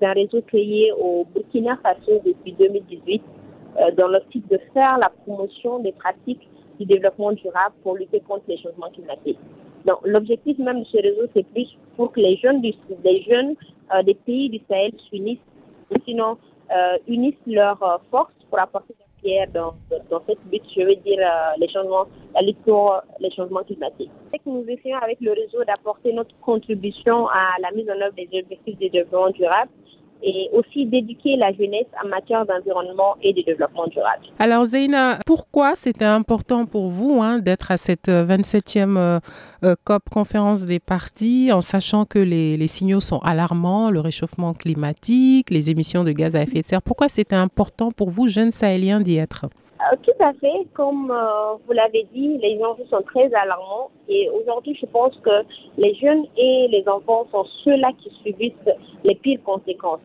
C'est un réseau créé au Burkina Faso depuis 2018 euh, dans l'optique de faire la promotion des pratiques du développement durable pour lutter contre les changements climatiques. Donc, l'objectif même de ce réseau, c'est plus pour que les jeunes, euh, des pays du Sahel s'unissent, sinon euh, unissent leurs forces pour apporter leur pierre dans, dans cette lutte, je veux dire, les changements, la lutte pour les changements climatiques. Nous essayons avec le réseau d'apporter notre contribution à la mise en œuvre des objectifs de développement durable et aussi d'éduquer la jeunesse en matière d'environnement et de développement durable. Alors Zeina, pourquoi c'était important pour vous hein, d'être à cette 27e euh, euh, COP conférence des partis en sachant que les, les, signaux sont alarmants, le réchauffement climatique, les émissions de gaz à effet de serre? Pourquoi c'était important pour vous, jeunes sahéliens, d'y être? Euh, tout à fait. Comme euh, vous l'avez dit, les enjeux sont très alarmants et aujourd'hui, je pense que les jeunes et les enfants sont ceux-là qui subissent les pires conséquences.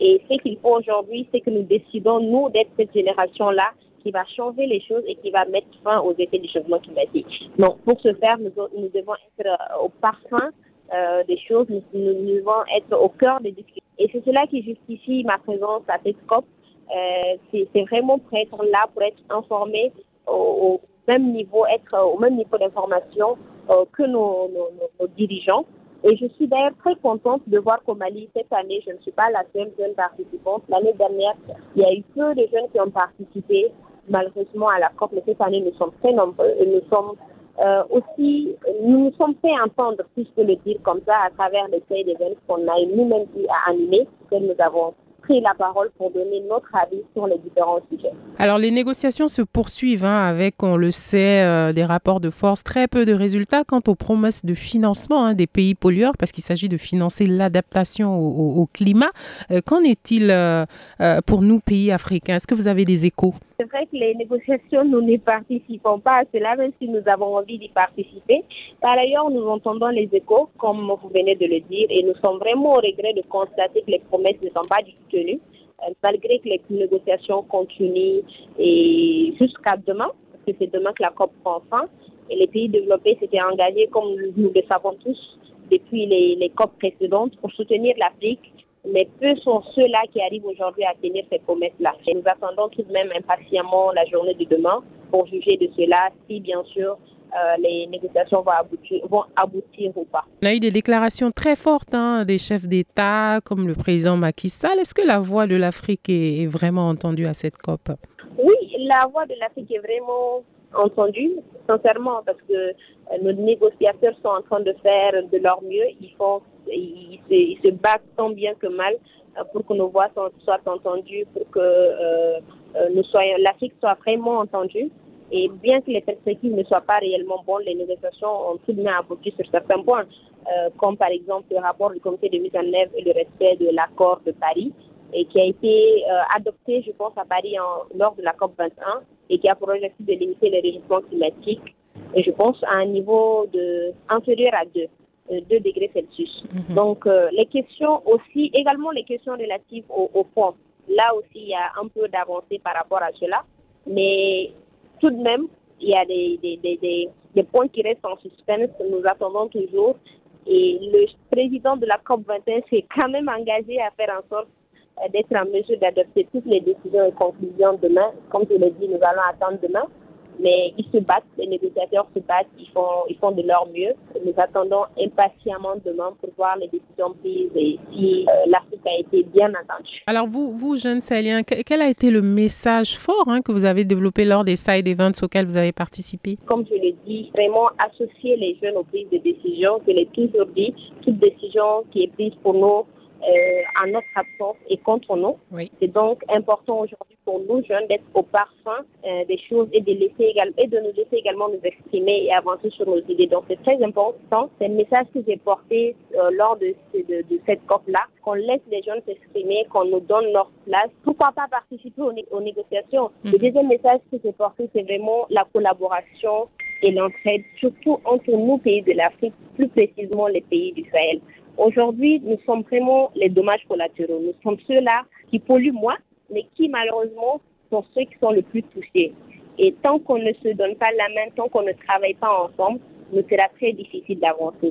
Et ce qu'il faut aujourd'hui, c'est que nous décidons, nous, d'être cette génération-là qui va changer les choses et qui va mettre fin aux effets du changement climatique. Donc, pour ce faire, nous, devons être euh, au parfum euh, des choses, nous, devons être au cœur des discussions. Et c'est cela qui justifie ma présence à cette COP. Euh, c'est vraiment pour être là, pour être informé au, même niveau, être au même niveau d'information euh, que nos, nos, nos dirigeants. Et je suis d'ailleurs très contente de voir qu'au Mali, cette année, je ne suis pas la seule jeune participante. L'année dernière, il y a eu peu de jeunes qui ont participé, malheureusement, à la COP, mais cette année, nous sommes très nombreux et nous sommes euh, aussi, nous nous sommes fait entendre, si je peux le dire comme ça, à travers les séries d'événements qu'on a nous-mêmes à animer, que nous avons pris la parole pour donner notre avis sur les différents sujets. Alors les négociations se poursuivent hein, avec, on le sait, euh, des rapports de force, très peu de résultats quant aux promesses de financement hein, des pays pollueurs, parce qu'il s'agit de financer l'adaptation au, climat. Euh, qu'en est-il euh, pour nous, pays africains? Est-ce que vous avez des échos? C'est vrai que les négociations, nous ne participons pas à cela, même si nous avons envie d'y participer. Par ailleurs, nous entendons les échos, comme vous venez de le dire, et nous sommes vraiment au regret de constater que les promesses ne sont pas du tout tenues, euh, malgré que les négociations continuent et jusqu'à demain, parce que c'est demain que la COP prend fin. Et les pays développés s'étaient engagés, comme nous le savons tous, depuis les, les COP précédentes, pour soutenir l'Afrique mais peu sont ceux-là qui arrivent aujourd'hui à tenir ces promesses-là. Et nous attendons tout de même impatiemment la journée de demain pour juger de cela, si bien sûr euh, les négociations vont aboutir, vont aboutir ou pas. On a eu des déclarations très fortes hein, des chefs d'État comme le président Macky Sall. Est-ce que la voix de l'Afrique est, est vraiment entendue à cette COP? Oui, la voix de l'Afrique est vraiment entendu, sincèrement, parce que euh, nos négociateurs sont en train de faire de leur mieux. Ils font, ils, se, battent tant bien que mal euh, pour que nos voix soient, entendues, pour que euh, euh l'Afrique soit vraiment entendue. Et bien que les perspectives ne soient pas réellement bonnes, les négociations ont tout de même abouti sur certains points, euh, comme par exemple le rapport du comité de mise en œuvre et le respect de l'accord de Paris, et qui a été adopté, je pense, à Paris lors de la COP 21 et qui a pour objectif de limiter les réchauffements climatiques, et je pense à un niveau de inférieur à 2, 2 degrés Celsius. Mm -hmm. Donc, euh, les questions aussi, également les questions relatives au, au fond. Là aussi, il y a un peu d'avancée par rapport à cela, mais tout de même, il y a des, des, des, des, points qui restent en suspense. Nous attendons toujours. Et le président de la COP 21 s'est quand même engagé à faire en sorte d'être en mesure d'adopter toutes les décisions et conclusions demain. Comme je l'ai dit, nous allons attendre demain. Mais ils se battent, les négociateurs se battent, ils font, ils font de leur mieux. Nous attendons impatiemment demain pour voir les décisions prises et si euh, l'Afrique a été bien entendue. Alors vous, vous jeunes Sahéliens, quel a été le message fort hein, que vous avez développé lors des side events auxquels vous avez participé? Comme je l'ai dit, vraiment associer les jeunes aux prises de décision. Je l'ai toujours dit, toute décision qui est prise pour nous euh, en notre absence et contre nous. Oui. C'est donc important aujourd'hui pour nous jeunes d'être au parfum euh, des choses et de laisser et de nous laisser également nous exprimer et avancer sur nos idées. Donc c'est très important. C'est le message que j'ai porté euh, lors de, de, de cette COP là, qu'on laisse les jeunes s'exprimer, qu'on nous donne leur place. Pourquoi pas participer aux, né aux négociations? -hmm. Le deuxième message que j'ai porté, c'est vraiment la collaboration et l'entraide, surtout entre nous pays de l'Afrique, plus précisément les pays du Sahel. Aujourd'hui, nous sommes vraiment les dommages collatéraux. Nous sommes ceux-là qui polluent moins, mais qui malheureusement sont ceux qui sont le plus touchés. Et tant qu'on ne se donne pas la main, tant qu'on ne travaille pas ensemble, nous sera très difficile d'avancer.